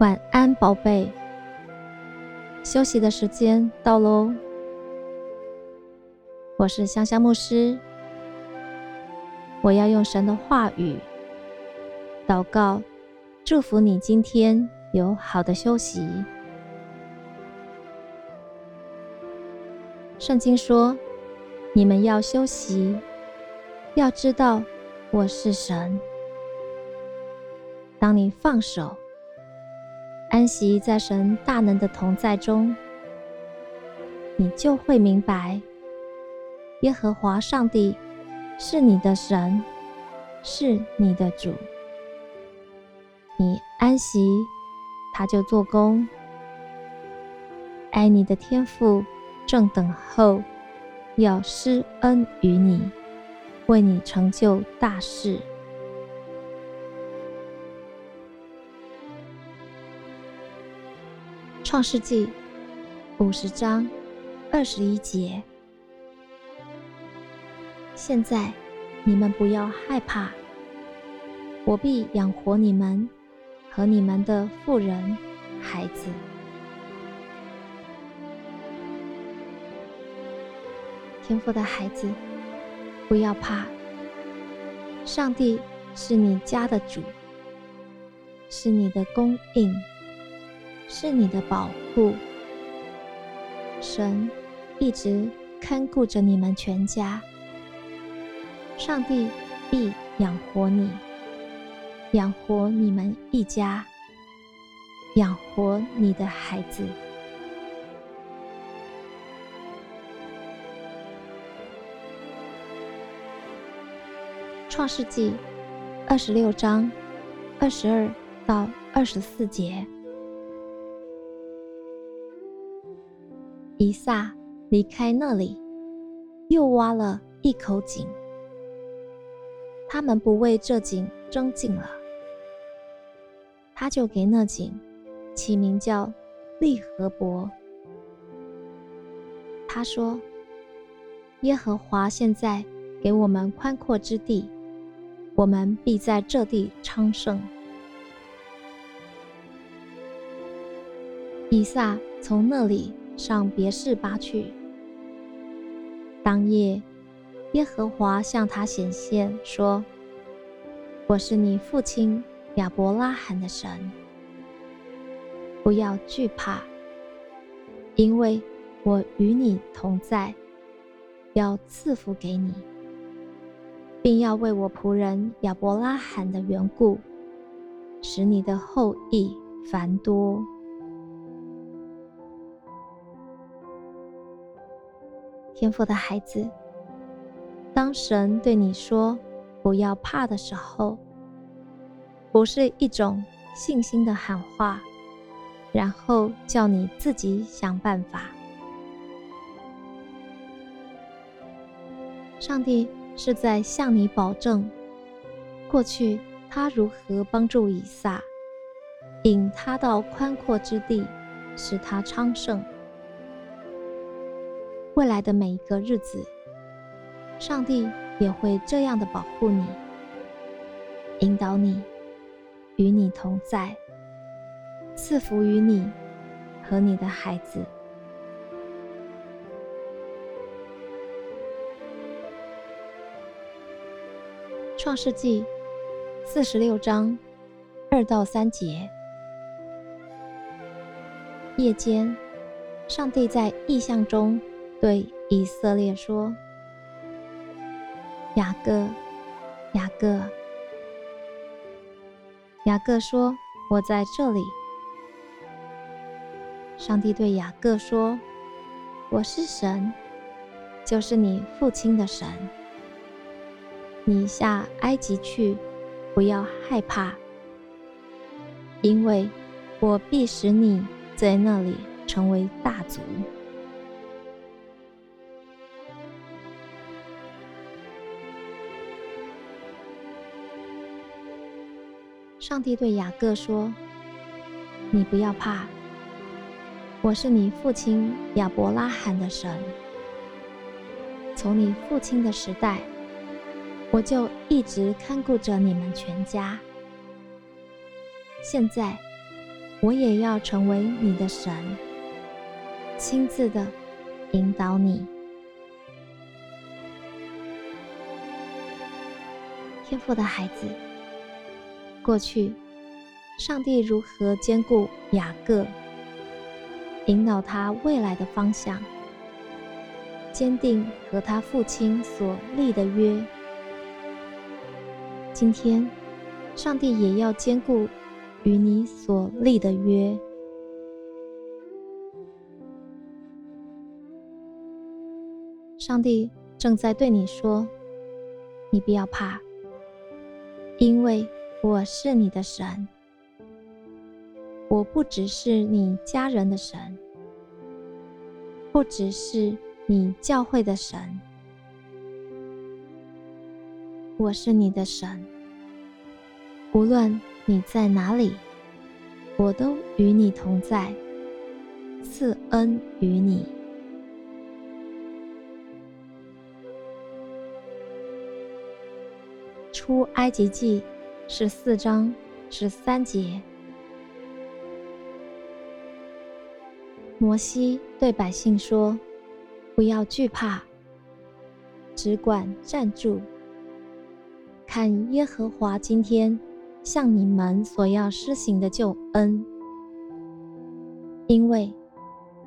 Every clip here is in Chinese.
晚安，宝贝。休息的时间到喽。我是香香牧师，我要用神的话语祷告，祝福你今天有好的休息。圣经说：“你们要休息，要知道我是神。”当你放手，安息在神大能的同在中，你就会明白，耶和华上帝是你的神，是你的主。你安息，他就做工。爱你的天父。正等候，要施恩于你，为你成就大事。创世纪五十章二十一节。现在你们不要害怕，我必养活你们和你们的妇人、孩子。天父的孩子，不要怕。上帝是你家的主，是你的供应，是你的保护。神一直看顾着你们全家。上帝必养活你，养活你们一家，养活你的孩子。创世纪二十六章二十二到二十四节，以撒离开那里，又挖了一口井。他们不为这井争竞了，他就给那井起名叫利和伯。他说：“耶和华现在给我们宽阔之地。”我们必在这地昌盛。以撒从那里上别是巴去。当夜，耶和华向他显现，说：“我是你父亲亚伯拉罕的神，不要惧怕，因为我与你同在，要赐福给你。”并要为我仆人亚伯拉罕的缘故，使你的后裔繁多。天赋的孩子，当神对你说“不要怕”的时候，不是一种信心的喊话，然后叫你自己想办法。上帝。是在向你保证，过去他如何帮助以撒，引他到宽阔之地，使他昌盛。未来的每一个日子，上帝也会这样的保护你，引导你，与你同在，赐福于你和你的孩子。创世纪四十六章二到三节。夜间，上帝在异象中对以色列说：“雅各，雅各。”雅各说：“我在这里。”上帝对雅各说：“我是神，就是你父亲的神。”你下埃及去，不要害怕，因为我必使你在那里成为大族。上帝对雅各说：“你不要怕，我是你父亲亚伯拉罕的神，从你父亲的时代。”我就一直看顾着你们全家。现在，我也要成为你的神，亲自的引导你。天赋的孩子，过去上帝如何兼顾雅各，引导他未来的方向，坚定和他父亲所立的约。今天，上帝也要兼顾与你所立的约。上帝正在对你说：“你不要怕，因为我是你的神。我不只是你家人的神，不只是你教会的神。”我是你的神，无论你在哪里，我都与你同在，赐恩于你。出埃及记十四章十三节，摩西对百姓说：“不要惧怕，只管站住。”看耶和华今天向你们所要施行的救恩，因为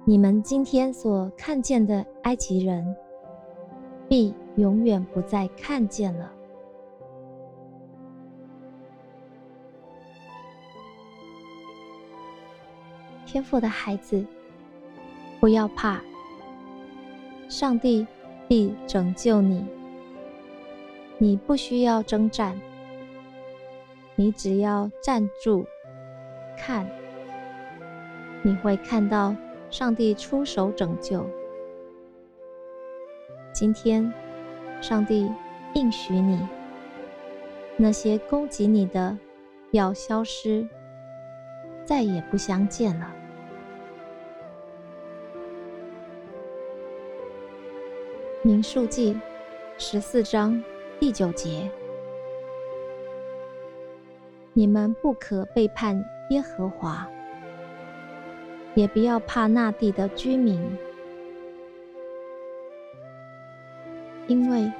你们今天所看见的埃及人，必永远不再看见了。天赋的孩子，不要怕，上帝必拯救你。你不需要征战，你只要站住，看，你会看到上帝出手拯救。今天，上帝应许你，那些攻击你的要消失，再也不相见了。民数记十四章。第九节，你们不可背叛耶和华，也不要怕那地的居民，因为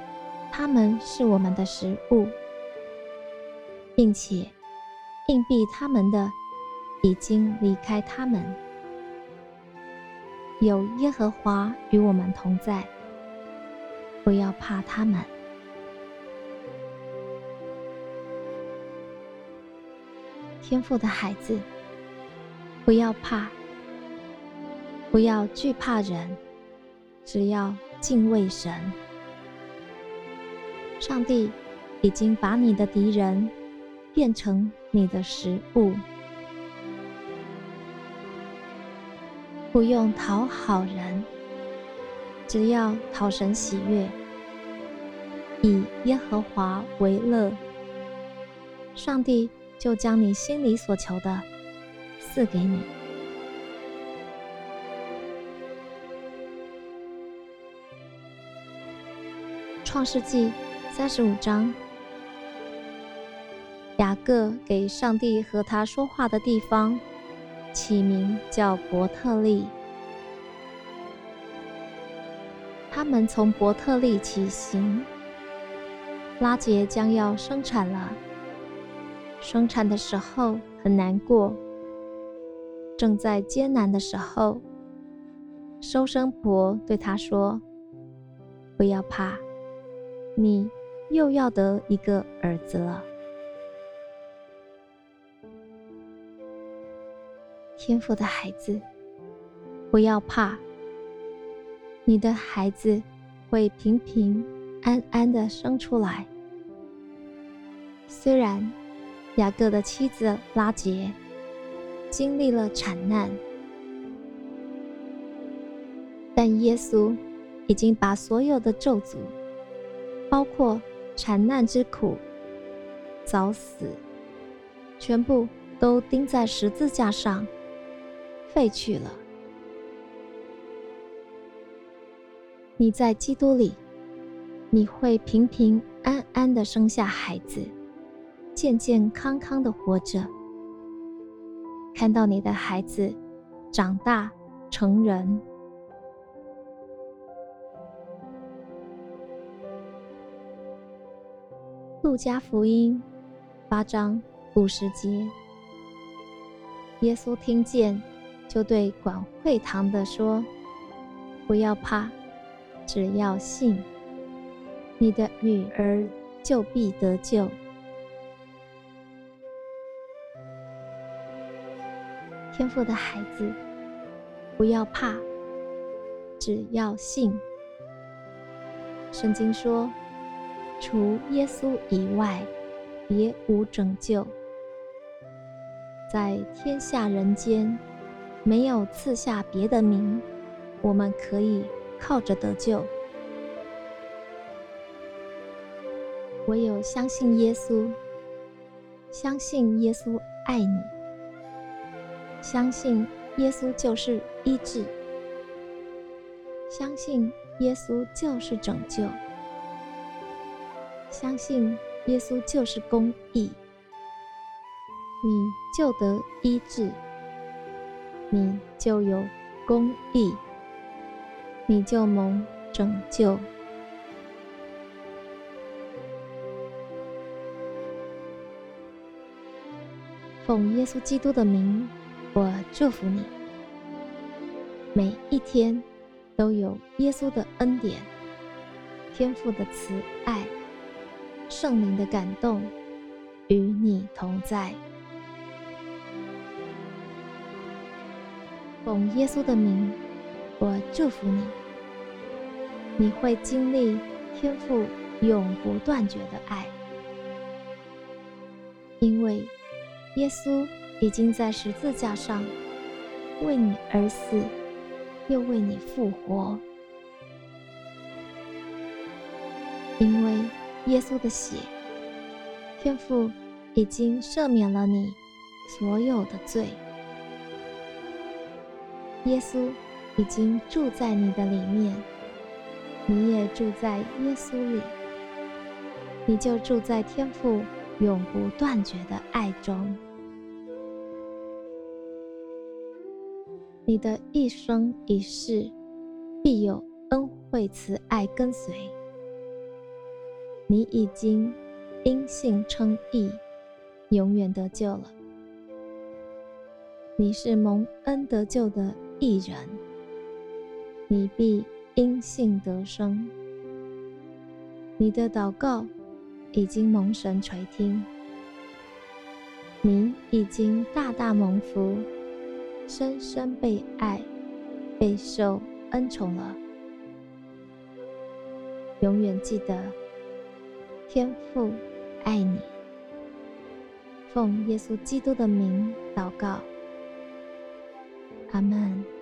他们是我们的食物，并且荫庇他们的已经离开他们。有耶和华与我们同在，不要怕他们。天父的孩子，不要怕，不要惧怕人，只要敬畏神。上帝已经把你的敌人变成你的食物，不用讨好人，只要讨神喜悦，以耶和华为乐。上帝。就将你心里所求的赐给你。创世纪三十五章，雅各给上帝和他说话的地方起名叫伯特利。他们从伯特利起行，拉杰将要生产了。生产的时候很难过，正在艰难的时候，收生婆对他说：“不要怕，你又要得一个儿子了。”天赋的孩子，不要怕，你的孩子会平平安安的生出来，虽然。雅各的妻子拉杰经历了产难，但耶稣已经把所有的咒诅，包括产难之苦、早死，全部都钉在十字架上废去了。你在基督里，你会平平安安的生下孩子。健健康康的活着，看到你的孩子长大成人。路加福音八章五十节，耶稣听见，就对管会堂的说：“不要怕，只要信，你的女儿就必得救。”天父的孩子，不要怕，只要信。圣经说。除耶稣以外，别无拯救。在天下人间，没有赐下别的名，我们可以靠着得救。唯有相信耶稣，相信耶稣爱你，相信耶稣就是医治，相信耶稣就是拯救。相信耶稣就是公义，你就得医治，你就有公义，你就蒙拯救。奉耶稣基督的名，我祝福你，每一天都有耶稣的恩典，天父的慈爱。圣灵的感动与你同在，奉耶稣的名，我祝福你。你会经历天父永不断绝的爱，因为耶稣已经在十字架上为你而死，又为你复活，因为。耶稣的血，天父已经赦免了你所有的罪。耶稣已经住在你的里面，你也住在耶稣里，你就住在天父永不断绝的爱中。你的一生一世必有恩惠慈爱跟随。你已经因信称义，永远得救了。你是蒙恩得救的义人，你必因信得生。你的祷告已经蒙神垂听，你已经大大蒙福，深深被爱，备受恩宠了。永远记得。天父爱你，奉耶稣基督的名祷告，阿门。